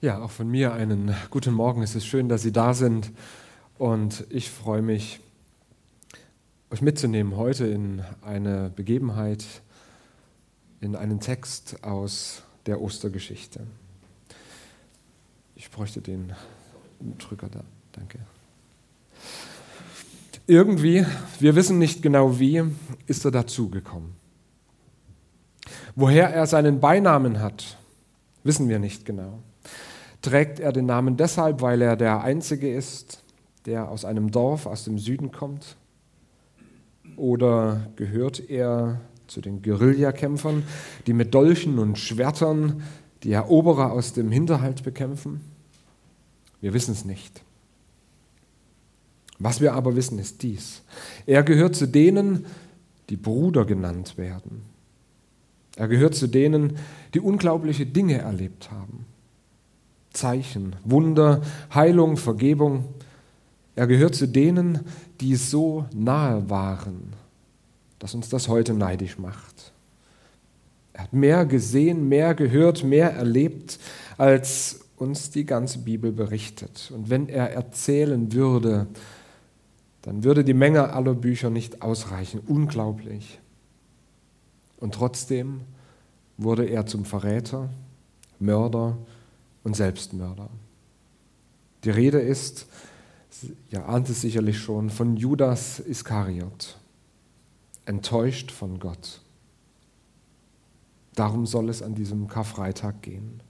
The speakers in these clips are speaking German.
Ja, auch von mir einen guten Morgen. Es ist schön, dass Sie da sind und ich freue mich, euch mitzunehmen heute in eine Begebenheit, in einen Text aus der Ostergeschichte. Ich bräuchte den Drücker da. Danke. Irgendwie, wir wissen nicht genau wie, ist er dazugekommen. Woher er seinen Beinamen hat, wissen wir nicht genau. Trägt er den Namen deshalb, weil er der Einzige ist, der aus einem Dorf aus dem Süden kommt? Oder gehört er zu den Guerillakämpfern, die mit Dolchen und Schwertern die Eroberer aus dem Hinterhalt bekämpfen? Wir wissen es nicht. Was wir aber wissen, ist dies. Er gehört zu denen, die Bruder genannt werden. Er gehört zu denen, die unglaubliche Dinge erlebt haben. Zeichen, Wunder, Heilung, Vergebung. Er gehört zu denen, die so nahe waren, dass uns das heute neidisch macht. Er hat mehr gesehen, mehr gehört, mehr erlebt, als uns die ganze Bibel berichtet. Und wenn er erzählen würde, dann würde die Menge aller Bücher nicht ausreichen. Unglaublich. Und trotzdem wurde er zum Verräter, Mörder und Selbstmörder. Die Rede ist, ihr ahnt es sicherlich schon, von Judas Iskariot, enttäuscht von Gott. Darum soll es an diesem Karfreitag gehen.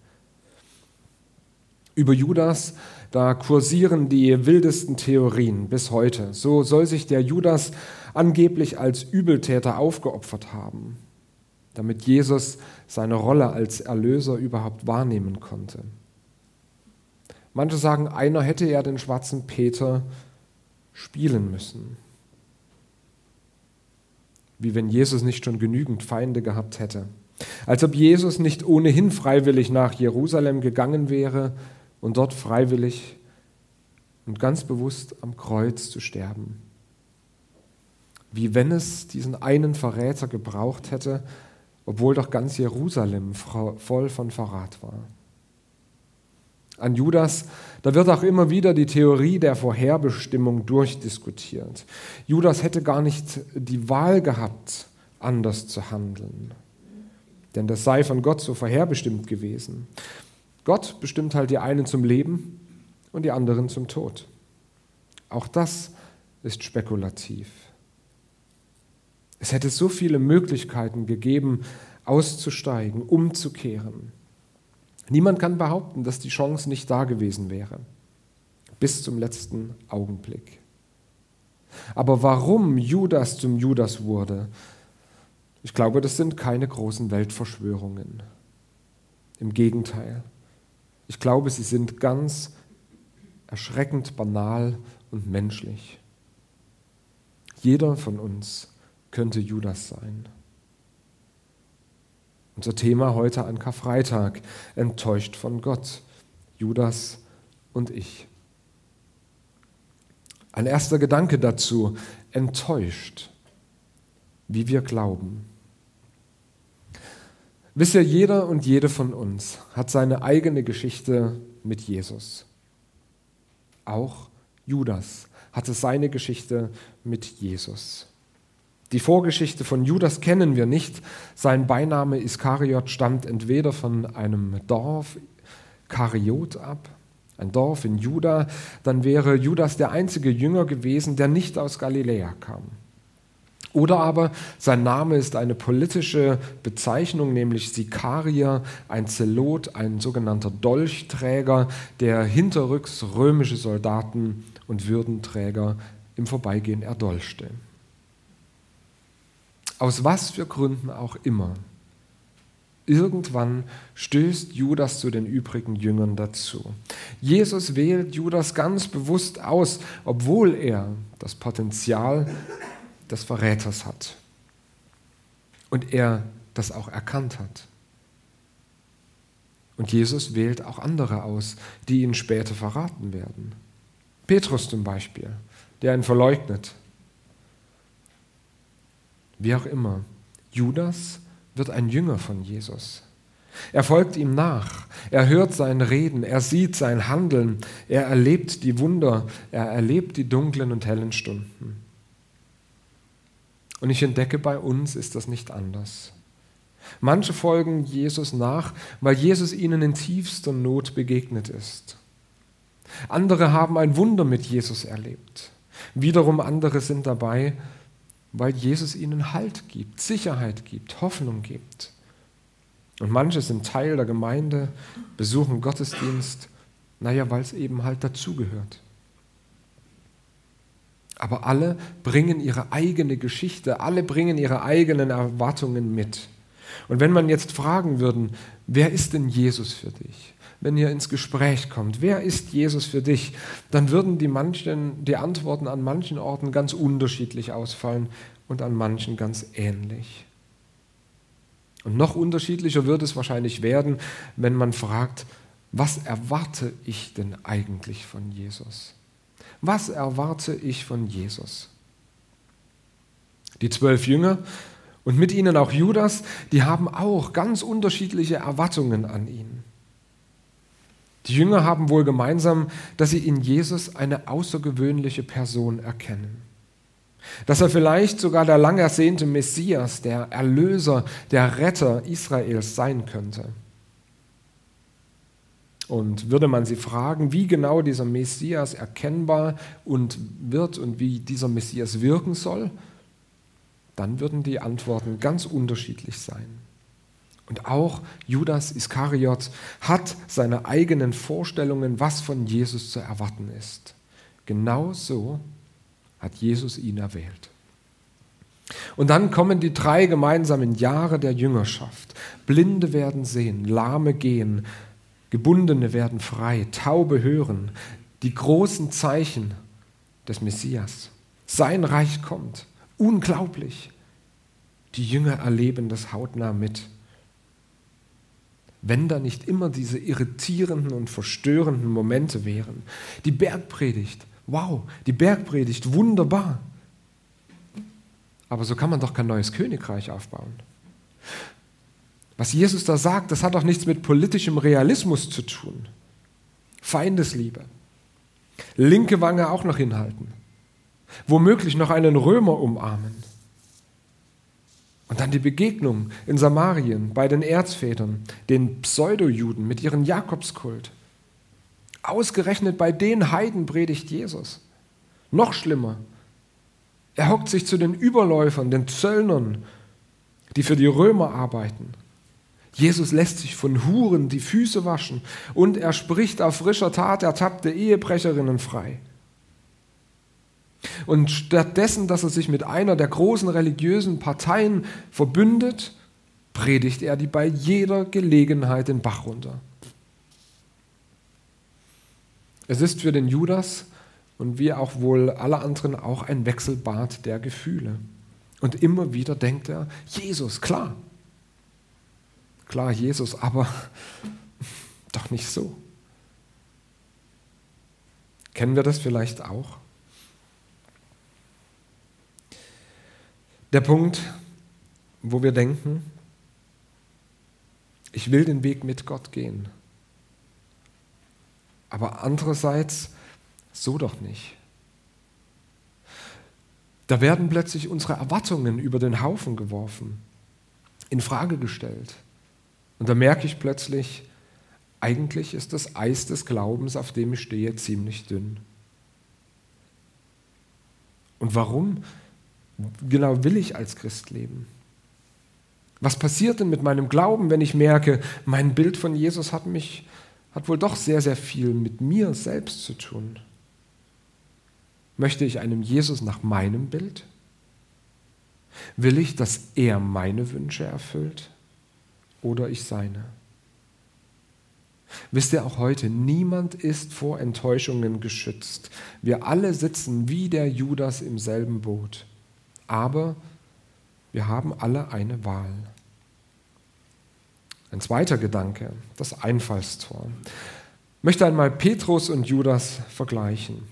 Über Judas, da kursieren die wildesten Theorien bis heute. So soll sich der Judas angeblich als Übeltäter aufgeopfert haben, damit Jesus seine Rolle als Erlöser überhaupt wahrnehmen konnte. Manche sagen, einer hätte ja den schwarzen Peter spielen müssen. Wie wenn Jesus nicht schon genügend Feinde gehabt hätte. Als ob Jesus nicht ohnehin freiwillig nach Jerusalem gegangen wäre, und dort freiwillig und ganz bewusst am Kreuz zu sterben. Wie wenn es diesen einen Verräter gebraucht hätte, obwohl doch ganz Jerusalem voll von Verrat war. An Judas, da wird auch immer wieder die Theorie der Vorherbestimmung durchdiskutiert. Judas hätte gar nicht die Wahl gehabt, anders zu handeln. Denn das sei von Gott so vorherbestimmt gewesen. Gott bestimmt halt die einen zum Leben und die anderen zum Tod. Auch das ist spekulativ. Es hätte so viele Möglichkeiten gegeben, auszusteigen, umzukehren. Niemand kann behaupten, dass die Chance nicht da gewesen wäre, bis zum letzten Augenblick. Aber warum Judas zum Judas wurde, ich glaube, das sind keine großen Weltverschwörungen. Im Gegenteil. Ich glaube, sie sind ganz erschreckend banal und menschlich. Jeder von uns könnte Judas sein. Unser Thema heute an Karfreitag, enttäuscht von Gott, Judas und ich. Ein erster Gedanke dazu, enttäuscht, wie wir glauben. Wisst ihr, jeder und jede von uns hat seine eigene Geschichte mit Jesus. Auch Judas hatte seine Geschichte mit Jesus. Die Vorgeschichte von Judas kennen wir nicht. Sein Beiname Iskariot stammt entweder von einem Dorf Kariot ab, ein Dorf in Juda, dann wäre Judas der einzige Jünger gewesen, der nicht aus Galiläa kam. Oder aber sein Name ist eine politische Bezeichnung, nämlich Sikarier, ein Zelot, ein sogenannter Dolchträger, der hinterrücks römische Soldaten und Würdenträger im Vorbeigehen erdolchte. Aus was für Gründen auch immer. Irgendwann stößt Judas zu den übrigen Jüngern dazu. Jesus wählt Judas ganz bewusst aus, obwohl er das Potenzial des Verräters hat. Und er das auch erkannt hat. Und Jesus wählt auch andere aus, die ihn später verraten werden. Petrus zum Beispiel, der ihn verleugnet. Wie auch immer, Judas wird ein Jünger von Jesus. Er folgt ihm nach, er hört sein Reden, er sieht sein Handeln, er erlebt die Wunder, er erlebt die dunklen und hellen Stunden. Und ich entdecke, bei uns ist das nicht anders. Manche folgen Jesus nach, weil Jesus ihnen in tiefster Not begegnet ist. Andere haben ein Wunder mit Jesus erlebt. Wiederum andere sind dabei, weil Jesus ihnen Halt gibt, Sicherheit gibt, Hoffnung gibt. Und manche sind Teil der Gemeinde, besuchen Gottesdienst, naja, weil es eben halt dazugehört. Aber alle bringen ihre eigene Geschichte, alle bringen ihre eigenen Erwartungen mit. Und wenn man jetzt fragen würden, wer ist denn Jesus für dich? Wenn ihr ins Gespräch kommt, wer ist Jesus für dich? Dann würden die, manchen, die Antworten an manchen Orten ganz unterschiedlich ausfallen und an manchen ganz ähnlich. Und noch unterschiedlicher wird es wahrscheinlich werden, wenn man fragt, was erwarte ich denn eigentlich von Jesus? Was erwarte ich von Jesus? Die zwölf Jünger und mit ihnen auch Judas, die haben auch ganz unterschiedliche Erwartungen an ihn. Die Jünger haben wohl gemeinsam, dass sie in Jesus eine außergewöhnliche Person erkennen. Dass er vielleicht sogar der lang ersehnte Messias, der Erlöser, der Retter Israels sein könnte. Und würde man sie fragen, wie genau dieser Messias erkennbar und wird und wie dieser Messias wirken soll, dann würden die Antworten ganz unterschiedlich sein. Und auch Judas Iskariot hat seine eigenen Vorstellungen, was von Jesus zu erwarten ist. Genau so hat Jesus ihn erwählt. Und dann kommen die drei gemeinsamen Jahre der Jüngerschaft. Blinde werden sehen, Lahme gehen, Gebundene werden frei, Taube hören, die großen Zeichen des Messias. Sein Reich kommt. Unglaublich. Die Jünger erleben das hautnah mit. Wenn da nicht immer diese irritierenden und verstörenden Momente wären. Die Bergpredigt, wow, die Bergpredigt, wunderbar. Aber so kann man doch kein neues Königreich aufbauen. Was Jesus da sagt, das hat doch nichts mit politischem Realismus zu tun. Feindesliebe. Linke Wange auch noch hinhalten. Womöglich noch einen Römer umarmen. Und dann die Begegnung in Samarien bei den Erzvätern, den Pseudojuden mit ihrem Jakobskult. Ausgerechnet bei den Heiden predigt Jesus. Noch schlimmer. Er hockt sich zu den Überläufern, den Zöllnern, die für die Römer arbeiten Jesus lässt sich von Huren die Füße waschen und er spricht auf frischer Tat ertappte Ehebrecherinnen frei. Und stattdessen, dass er sich mit einer der großen religiösen Parteien verbündet, predigt er die bei jeder Gelegenheit den Bach runter. Es ist für den Judas und wie auch wohl alle anderen auch ein Wechselbad der Gefühle. Und immer wieder denkt er, Jesus, klar, Klar, Jesus, aber doch nicht so. Kennen wir das vielleicht auch? Der Punkt, wo wir denken, ich will den Weg mit Gott gehen. Aber andererseits, so doch nicht. Da werden plötzlich unsere Erwartungen über den Haufen geworfen, in Frage gestellt. Und da merke ich plötzlich, eigentlich ist das Eis des Glaubens, auf dem ich stehe, ziemlich dünn. Und warum genau will ich als Christ leben? Was passiert denn mit meinem Glauben, wenn ich merke, mein Bild von Jesus hat mich, hat wohl doch sehr, sehr viel mit mir selbst zu tun? Möchte ich einem Jesus nach meinem Bild? Will ich, dass er meine Wünsche erfüllt? oder ich seine. Wisst ihr auch heute, niemand ist vor Enttäuschungen geschützt. Wir alle sitzen wie der Judas im selben Boot. Aber wir haben alle eine Wahl. Ein zweiter Gedanke, das Einfallstor. Ich möchte einmal Petrus und Judas vergleichen.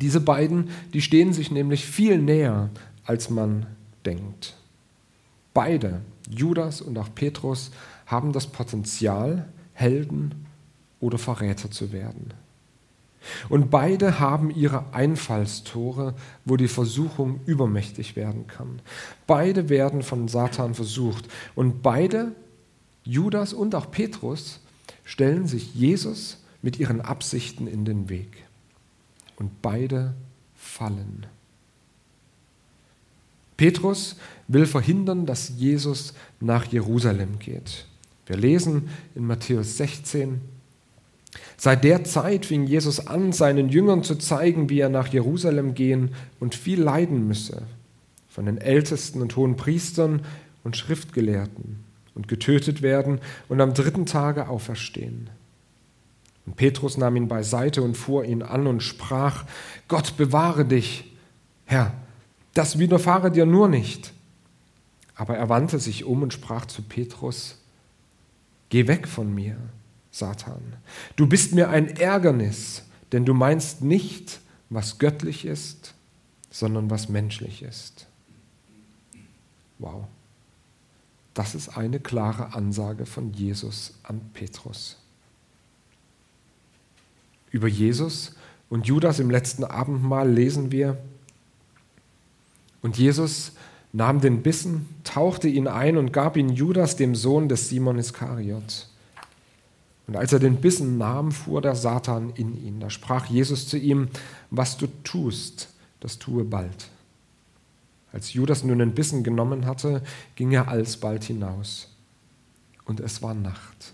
Diese beiden, die stehen sich nämlich viel näher, als man denkt. Beide Judas und auch Petrus haben das Potenzial, Helden oder Verräter zu werden. Und beide haben ihre Einfallstore, wo die Versuchung übermächtig werden kann. Beide werden von Satan versucht. Und beide, Judas und auch Petrus, stellen sich Jesus mit ihren Absichten in den Weg. Und beide fallen. Petrus will verhindern, dass Jesus nach Jerusalem geht. Wir lesen in Matthäus 16, Seit der Zeit fing Jesus an, seinen Jüngern zu zeigen, wie er nach Jerusalem gehen und viel leiden müsse, von den Ältesten und hohen Priestern und Schriftgelehrten und getötet werden und am dritten Tage auferstehen. Und Petrus nahm ihn beiseite und fuhr ihn an und sprach, Gott bewahre dich, Herr, das widerfahre dir nur nicht. Aber er wandte sich um und sprach zu Petrus, Geh weg von mir, Satan. Du bist mir ein Ärgernis, denn du meinst nicht, was göttlich ist, sondern was menschlich ist. Wow. Das ist eine klare Ansage von Jesus an Petrus. Über Jesus und Judas im letzten Abendmahl lesen wir, und Jesus nahm den Bissen, tauchte ihn ein und gab ihn Judas, dem Sohn des Simon Iskariot. Und als er den Bissen nahm, fuhr der Satan in ihn. Da sprach Jesus zu ihm, was du tust, das tue bald. Als Judas nun den Bissen genommen hatte, ging er alsbald hinaus. Und es war Nacht.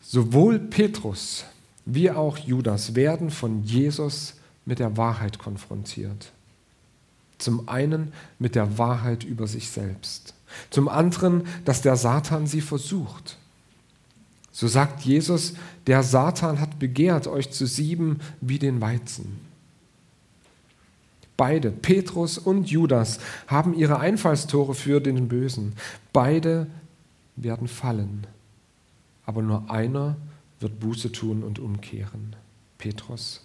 Sowohl Petrus wie auch Judas werden von Jesus mit der Wahrheit konfrontiert. Zum einen mit der Wahrheit über sich selbst. Zum anderen, dass der Satan sie versucht. So sagt Jesus, der Satan hat begehrt, euch zu sieben wie den Weizen. Beide, Petrus und Judas, haben ihre Einfallstore für den Bösen. Beide werden fallen. Aber nur einer wird Buße tun und umkehren. Petrus.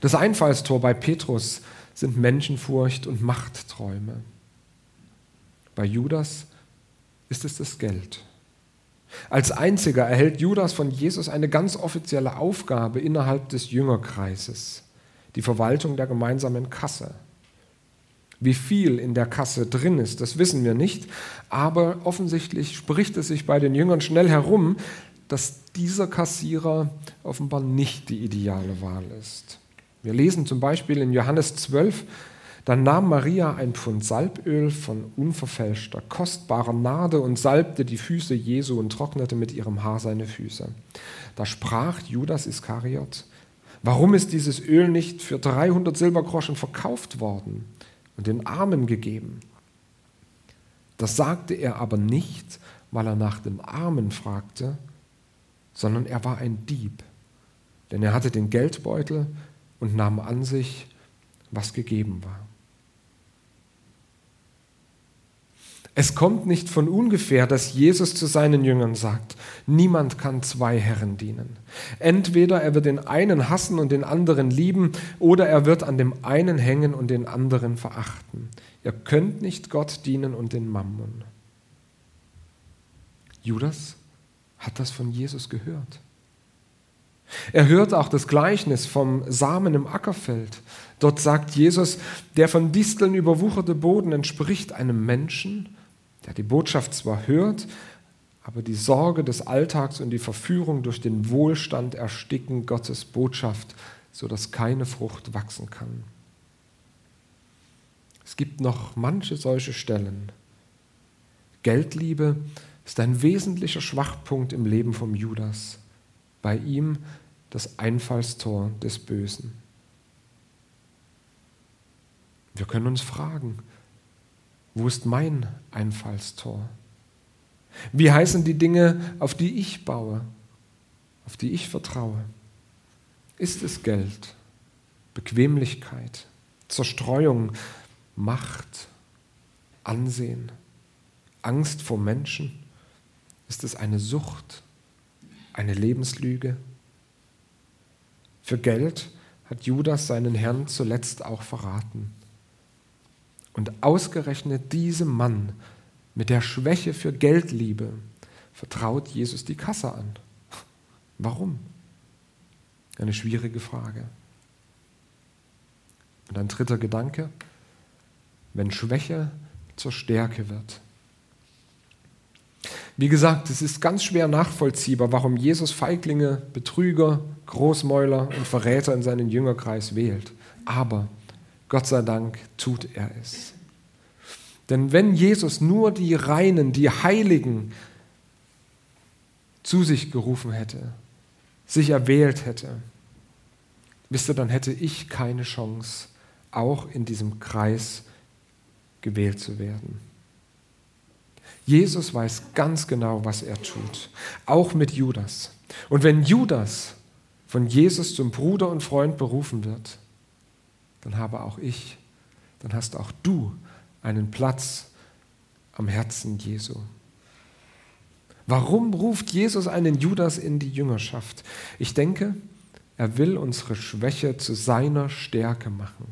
Das Einfallstor bei Petrus sind Menschenfurcht und Machtträume. Bei Judas ist es das Geld. Als einziger erhält Judas von Jesus eine ganz offizielle Aufgabe innerhalb des Jüngerkreises, die Verwaltung der gemeinsamen Kasse. Wie viel in der Kasse drin ist, das wissen wir nicht, aber offensichtlich spricht es sich bei den Jüngern schnell herum, dass dieser Kassierer offenbar nicht die ideale Wahl ist. Wir lesen zum Beispiel in Johannes 12, dann nahm Maria ein Pfund Salböl von unverfälschter, kostbarer Nade und salbte die Füße Jesu und trocknete mit ihrem Haar seine Füße. Da sprach Judas Iskariot, warum ist dieses Öl nicht für 300 Silbergroschen verkauft worden und den Armen gegeben? Das sagte er aber nicht, weil er nach den Armen fragte, sondern er war ein Dieb, denn er hatte den Geldbeutel und nahm an sich, was gegeben war. Es kommt nicht von ungefähr, dass Jesus zu seinen Jüngern sagt, niemand kann zwei Herren dienen. Entweder er wird den einen hassen und den anderen lieben, oder er wird an dem einen hängen und den anderen verachten. Ihr könnt nicht Gott dienen und den Mammon. Judas hat das von Jesus gehört. Er hört auch das Gleichnis vom Samen im Ackerfeld. Dort sagt Jesus, der von Disteln überwucherte Boden entspricht einem Menschen, der die Botschaft zwar hört, aber die Sorge des Alltags und die Verführung durch den Wohlstand ersticken Gottes Botschaft, sodass keine Frucht wachsen kann. Es gibt noch manche solche Stellen. Geldliebe ist ein wesentlicher Schwachpunkt im Leben vom Judas. Bei ihm das Einfallstor des Bösen. Wir können uns fragen, wo ist mein Einfallstor? Wie heißen die Dinge, auf die ich baue, auf die ich vertraue? Ist es Geld, Bequemlichkeit, Zerstreuung, Macht, Ansehen, Angst vor Menschen? Ist es eine Sucht, eine Lebenslüge? Für Geld hat Judas seinen Herrn zuletzt auch verraten. Und ausgerechnet diesem Mann mit der Schwäche für Geldliebe vertraut Jesus die Kasse an. Warum? Eine schwierige Frage. Und ein dritter Gedanke, wenn Schwäche zur Stärke wird. Wie gesagt, es ist ganz schwer nachvollziehbar, warum Jesus Feiglinge, Betrüger, Großmäuler und Verräter in seinen Jüngerkreis wählt. Aber Gott sei Dank tut er es. Denn wenn Jesus nur die Reinen, die Heiligen zu sich gerufen hätte, sich erwählt hätte, wisst ihr, dann hätte ich keine Chance, auch in diesem Kreis gewählt zu werden. Jesus weiß ganz genau, was er tut, auch mit Judas. Und wenn Judas von Jesus zum Bruder und Freund berufen wird, dann habe auch ich, dann hast auch du einen Platz am Herzen Jesu. Warum ruft Jesus einen Judas in die Jüngerschaft? Ich denke, er will unsere Schwäche zu seiner Stärke machen.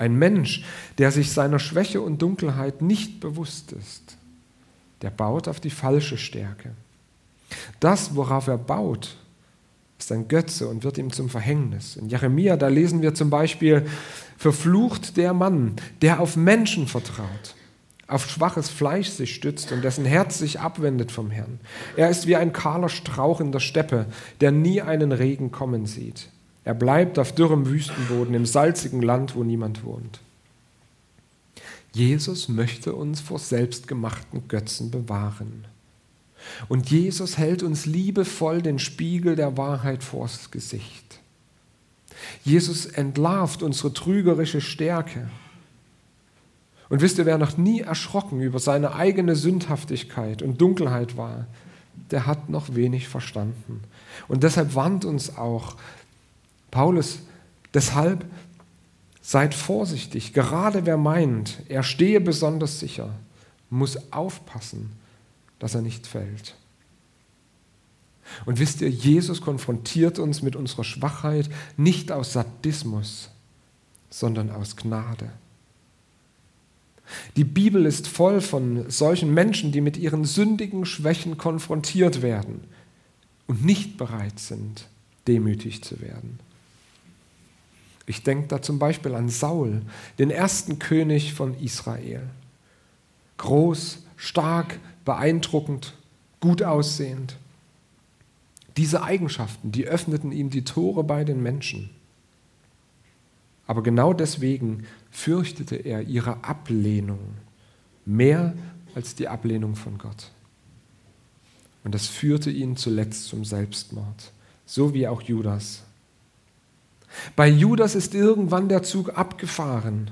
Ein Mensch, der sich seiner Schwäche und Dunkelheit nicht bewusst ist, der baut auf die falsche Stärke. Das, worauf er baut, ist ein Götze und wird ihm zum Verhängnis. In Jeremia, da lesen wir zum Beispiel, verflucht der Mann, der auf Menschen vertraut, auf schwaches Fleisch sich stützt und dessen Herz sich abwendet vom Herrn. Er ist wie ein kahler Strauch in der Steppe, der nie einen Regen kommen sieht. Er bleibt auf dürrem Wüstenboden im salzigen Land, wo niemand wohnt. Jesus möchte uns vor selbstgemachten Götzen bewahren. Und Jesus hält uns liebevoll den Spiegel der Wahrheit vors Gesicht. Jesus entlarvt unsere trügerische Stärke. Und wisst ihr, wer noch nie erschrocken über seine eigene Sündhaftigkeit und Dunkelheit war, der hat noch wenig verstanden. Und deshalb warnt uns auch Paulus, deshalb seid vorsichtig. Gerade wer meint, er stehe besonders sicher, muss aufpassen, dass er nicht fällt. Und wisst ihr, Jesus konfrontiert uns mit unserer Schwachheit nicht aus Sadismus, sondern aus Gnade. Die Bibel ist voll von solchen Menschen, die mit ihren sündigen Schwächen konfrontiert werden und nicht bereit sind, demütig zu werden. Ich denke da zum Beispiel an Saul, den ersten König von Israel. Groß, stark, beeindruckend, gut aussehend. Diese Eigenschaften, die öffneten ihm die Tore bei den Menschen. Aber genau deswegen fürchtete er ihre Ablehnung mehr als die Ablehnung von Gott. Und das führte ihn zuletzt zum Selbstmord, so wie auch Judas bei Judas ist irgendwann der Zug abgefahren.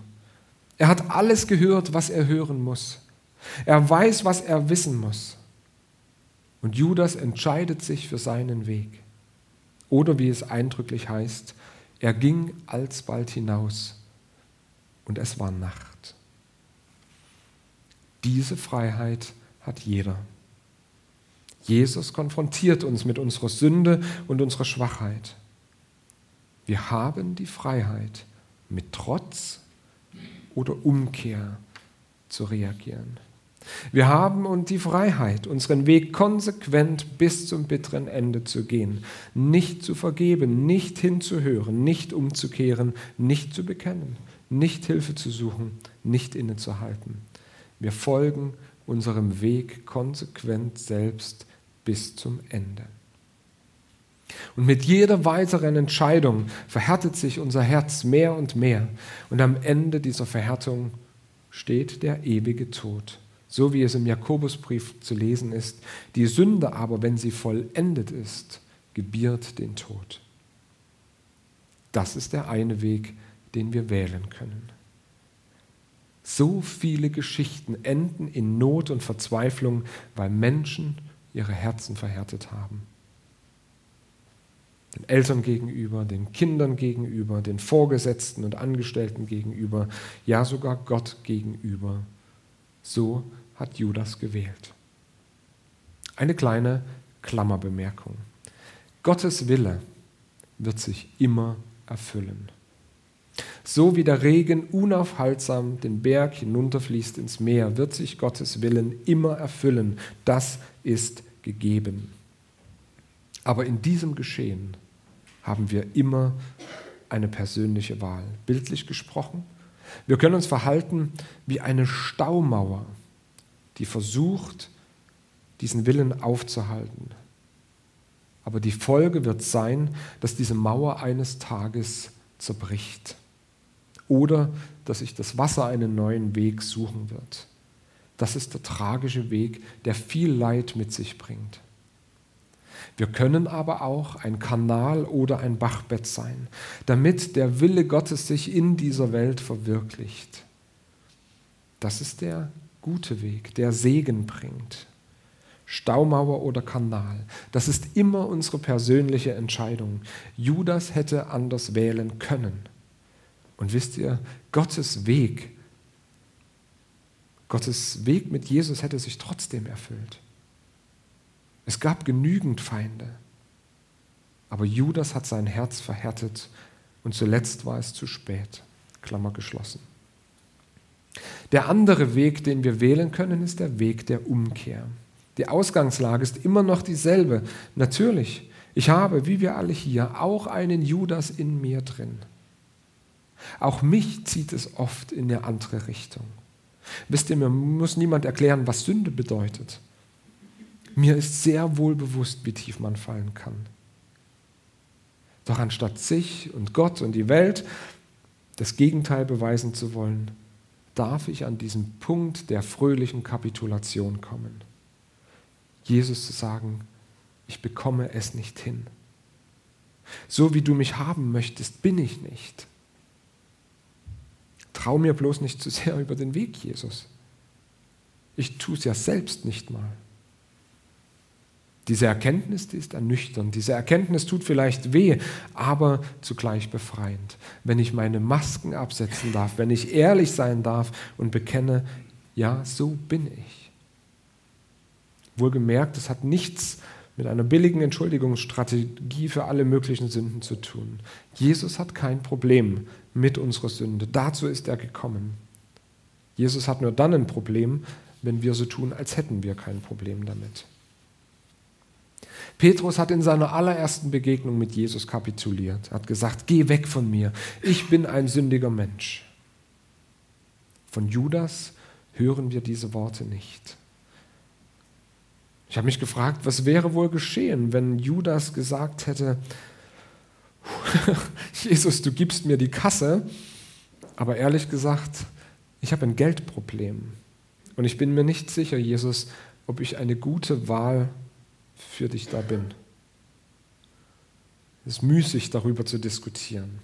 Er hat alles gehört, was er hören muss. Er weiß, was er wissen muss. Und Judas entscheidet sich für seinen Weg. Oder wie es eindrücklich heißt, er ging alsbald hinaus und es war Nacht. Diese Freiheit hat jeder. Jesus konfrontiert uns mit unserer Sünde und unserer Schwachheit. Wir haben die Freiheit, mit Trotz oder Umkehr zu reagieren. Wir haben und die Freiheit, unseren Weg konsequent bis zum bitteren Ende zu gehen, nicht zu vergeben, nicht hinzuhören, nicht umzukehren, nicht zu bekennen, nicht Hilfe zu suchen, nicht innezuhalten. Wir folgen unserem Weg konsequent selbst bis zum Ende. Und mit jeder weiteren Entscheidung verhärtet sich unser Herz mehr und mehr. Und am Ende dieser Verhärtung steht der ewige Tod. So wie es im Jakobusbrief zu lesen ist. Die Sünde aber, wenn sie vollendet ist, gebiert den Tod. Das ist der eine Weg, den wir wählen können. So viele Geschichten enden in Not und Verzweiflung, weil Menschen ihre Herzen verhärtet haben den Eltern gegenüber, den Kindern gegenüber, den Vorgesetzten und Angestellten gegenüber, ja sogar Gott gegenüber. So hat Judas gewählt. Eine kleine Klammerbemerkung. Gottes Wille wird sich immer erfüllen. So wie der Regen unaufhaltsam den Berg hinunterfließt ins Meer, wird sich Gottes Willen immer erfüllen. Das ist gegeben. Aber in diesem Geschehen haben wir immer eine persönliche Wahl. Bildlich gesprochen, wir können uns verhalten wie eine Staumauer, die versucht, diesen Willen aufzuhalten. Aber die Folge wird sein, dass diese Mauer eines Tages zerbricht oder dass sich das Wasser einen neuen Weg suchen wird. Das ist der tragische Weg, der viel Leid mit sich bringt. Wir können aber auch ein Kanal oder ein Bachbett sein, damit der Wille Gottes sich in dieser Welt verwirklicht. Das ist der gute Weg, der Segen bringt. Staumauer oder Kanal, das ist immer unsere persönliche Entscheidung. Judas hätte anders wählen können. Und wisst ihr, Gottes Weg, Gottes Weg mit Jesus hätte sich trotzdem erfüllt. Es gab genügend Feinde. Aber Judas hat sein Herz verhärtet und zuletzt war es zu spät. Klammer geschlossen. Der andere Weg, den wir wählen können, ist der Weg der Umkehr. Die Ausgangslage ist immer noch dieselbe. Natürlich, ich habe, wie wir alle hier, auch einen Judas in mir drin. Auch mich zieht es oft in eine andere Richtung. Wisst ihr, mir muss niemand erklären, was Sünde bedeutet. Mir ist sehr wohl bewusst, wie tief man fallen kann. Doch anstatt sich und Gott und die Welt das Gegenteil beweisen zu wollen, darf ich an diesen Punkt der fröhlichen Kapitulation kommen. Jesus zu sagen, ich bekomme es nicht hin. So wie du mich haben möchtest, bin ich nicht. Trau mir bloß nicht zu sehr über den Weg, Jesus. Ich tue es ja selbst nicht mal. Diese Erkenntnis, die ist ernüchternd. Diese Erkenntnis tut vielleicht weh, aber zugleich befreiend. Wenn ich meine Masken absetzen darf, wenn ich ehrlich sein darf und bekenne, ja, so bin ich. Wohlgemerkt, es hat nichts mit einer billigen Entschuldigungsstrategie für alle möglichen Sünden zu tun. Jesus hat kein Problem mit unserer Sünde. Dazu ist er gekommen. Jesus hat nur dann ein Problem, wenn wir so tun, als hätten wir kein Problem damit. Petrus hat in seiner allerersten Begegnung mit Jesus kapituliert, hat gesagt, geh weg von mir, ich bin ein sündiger Mensch. Von Judas hören wir diese Worte nicht. Ich habe mich gefragt, was wäre wohl geschehen, wenn Judas gesagt hätte, Jesus, du gibst mir die Kasse, aber ehrlich gesagt, ich habe ein Geldproblem. Und ich bin mir nicht sicher, Jesus, ob ich eine gute Wahl für dich da bin. Es ist müßig, darüber zu diskutieren.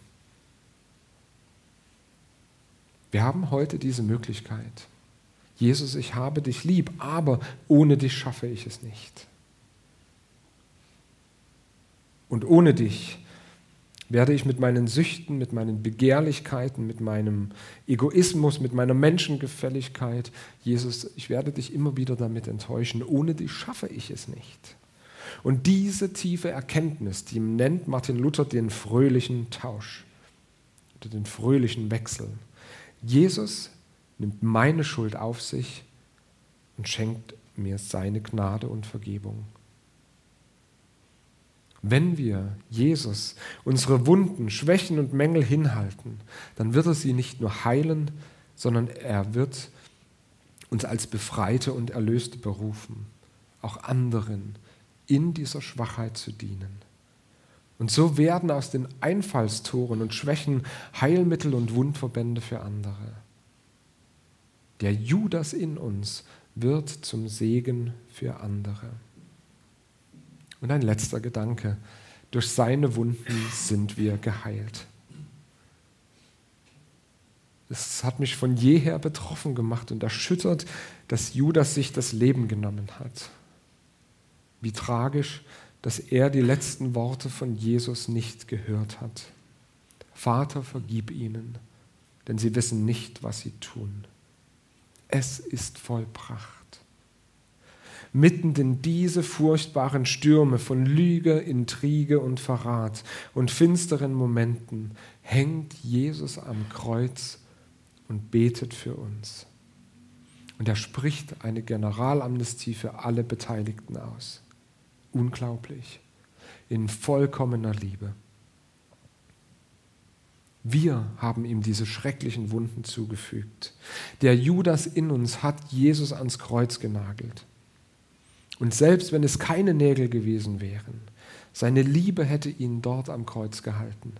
Wir haben heute diese Möglichkeit. Jesus, ich habe dich lieb, aber ohne dich schaffe ich es nicht. Und ohne dich werde ich mit meinen Süchten, mit meinen Begehrlichkeiten, mit meinem Egoismus, mit meiner Menschengefälligkeit, Jesus, ich werde dich immer wieder damit enttäuschen. Ohne dich schaffe ich es nicht. Und diese tiefe Erkenntnis, die nennt Martin Luther den fröhlichen Tausch oder den fröhlichen Wechsel. Jesus nimmt meine Schuld auf sich und schenkt mir seine Gnade und Vergebung. Wenn wir Jesus unsere Wunden, Schwächen und Mängel hinhalten, dann wird er sie nicht nur heilen, sondern er wird uns als Befreite und Erlöste berufen, auch anderen in dieser Schwachheit zu dienen. Und so werden aus den Einfallstoren und Schwächen Heilmittel und Wundverbände für andere. Der Judas in uns wird zum Segen für andere. Und ein letzter Gedanke. Durch seine Wunden sind wir geheilt. Es hat mich von jeher betroffen gemacht und erschüttert, dass Judas sich das Leben genommen hat. Wie tragisch, dass er die letzten Worte von Jesus nicht gehört hat. Vater, vergib ihnen, denn sie wissen nicht, was sie tun. Es ist vollbracht. Mitten in diese furchtbaren Stürme von Lüge, Intrige und Verrat und finsteren Momenten hängt Jesus am Kreuz und betet für uns. Und er spricht eine Generalamnestie für alle Beteiligten aus. Unglaublich. In vollkommener Liebe. Wir haben ihm diese schrecklichen Wunden zugefügt. Der Judas in uns hat Jesus ans Kreuz genagelt. Und selbst wenn es keine Nägel gewesen wären, seine Liebe hätte ihn dort am Kreuz gehalten.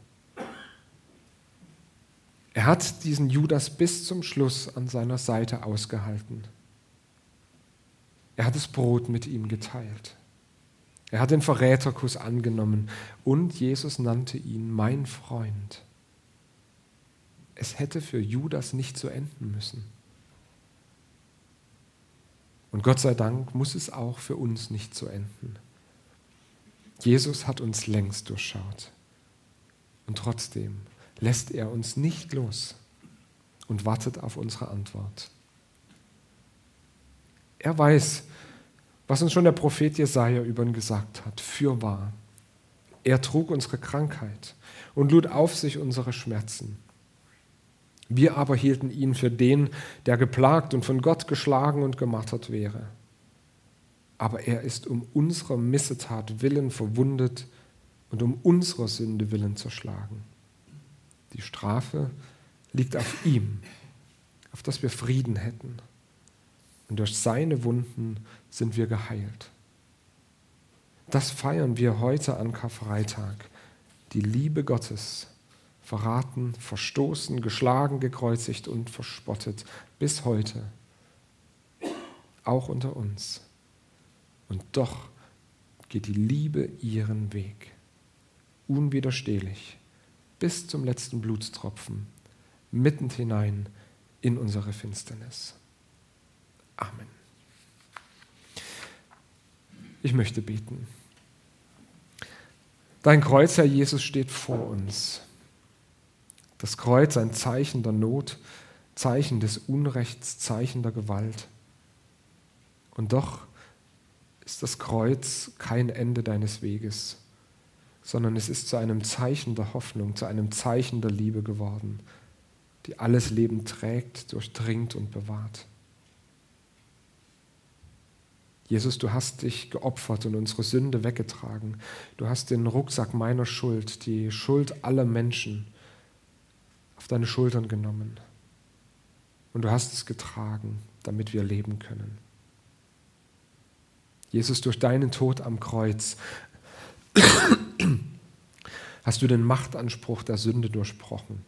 Er hat diesen Judas bis zum Schluss an seiner Seite ausgehalten. Er hat das Brot mit ihm geteilt. Er hat den Verräterkuss angenommen und Jesus nannte ihn mein Freund. Es hätte für Judas nicht so enden müssen. Und Gott sei Dank muss es auch für uns nicht so enden. Jesus hat uns längst durchschaut. Und trotzdem lässt er uns nicht los und wartet auf unsere Antwort. Er weiß, was uns schon der Prophet Jesaja über ihn gesagt hat, fürwahr. Er trug unsere Krankheit und lud auf sich unsere Schmerzen. Wir aber hielten ihn für den, der geplagt und von Gott geschlagen und gemartert wäre. Aber er ist um unserer Missetat willen verwundet und um unserer Sünde willen zerschlagen. Die Strafe liegt auf ihm, auf dass wir Frieden hätten. Und durch seine Wunden sind wir geheilt. Das feiern wir heute an Karfreitag, die Liebe Gottes verraten, verstoßen, geschlagen, gekreuzigt und verspottet bis heute, auch unter uns. Und doch geht die Liebe ihren Weg, unwiderstehlich, bis zum letzten Blutstropfen, mitten hinein in unsere Finsternis. Amen. Ich möchte beten. Dein Kreuz, Herr Jesus, steht vor uns. Das Kreuz ein Zeichen der Not, Zeichen des Unrechts, Zeichen der Gewalt. Und doch ist das Kreuz kein Ende deines Weges, sondern es ist zu einem Zeichen der Hoffnung, zu einem Zeichen der Liebe geworden, die alles Leben trägt, durchdringt und bewahrt. Jesus, du hast dich geopfert und unsere Sünde weggetragen. Du hast den Rucksack meiner Schuld, die Schuld aller Menschen auf deine Schultern genommen. Und du hast es getragen, damit wir leben können. Jesus, durch deinen Tod am Kreuz hast du den Machtanspruch der Sünde durchbrochen.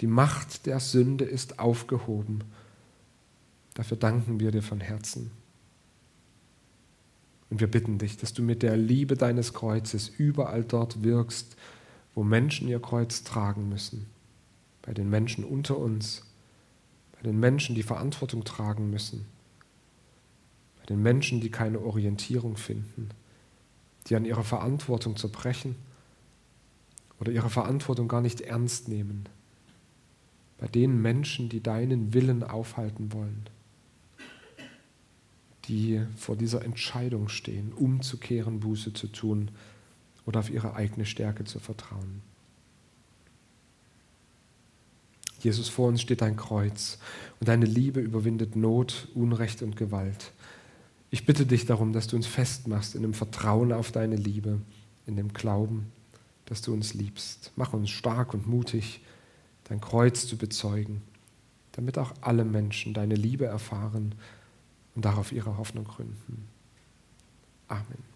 Die Macht der Sünde ist aufgehoben. Dafür danken wir dir von Herzen. Und wir bitten dich, dass du mit der Liebe deines Kreuzes überall dort wirkst, wo Menschen ihr Kreuz tragen müssen. Bei den Menschen unter uns, bei den Menschen, die Verantwortung tragen müssen, bei den Menschen, die keine Orientierung finden, die an ihrer Verantwortung zerbrechen oder ihre Verantwortung gar nicht ernst nehmen, bei den Menschen, die deinen Willen aufhalten wollen, die vor dieser Entscheidung stehen, umzukehren, Buße zu tun oder auf ihre eigene Stärke zu vertrauen. Jesus, vor uns steht dein Kreuz und deine Liebe überwindet Not, Unrecht und Gewalt. Ich bitte dich darum, dass du uns festmachst in dem Vertrauen auf deine Liebe, in dem Glauben, dass du uns liebst. Mach uns stark und mutig, dein Kreuz zu bezeugen, damit auch alle Menschen deine Liebe erfahren und darauf ihre Hoffnung gründen. Amen.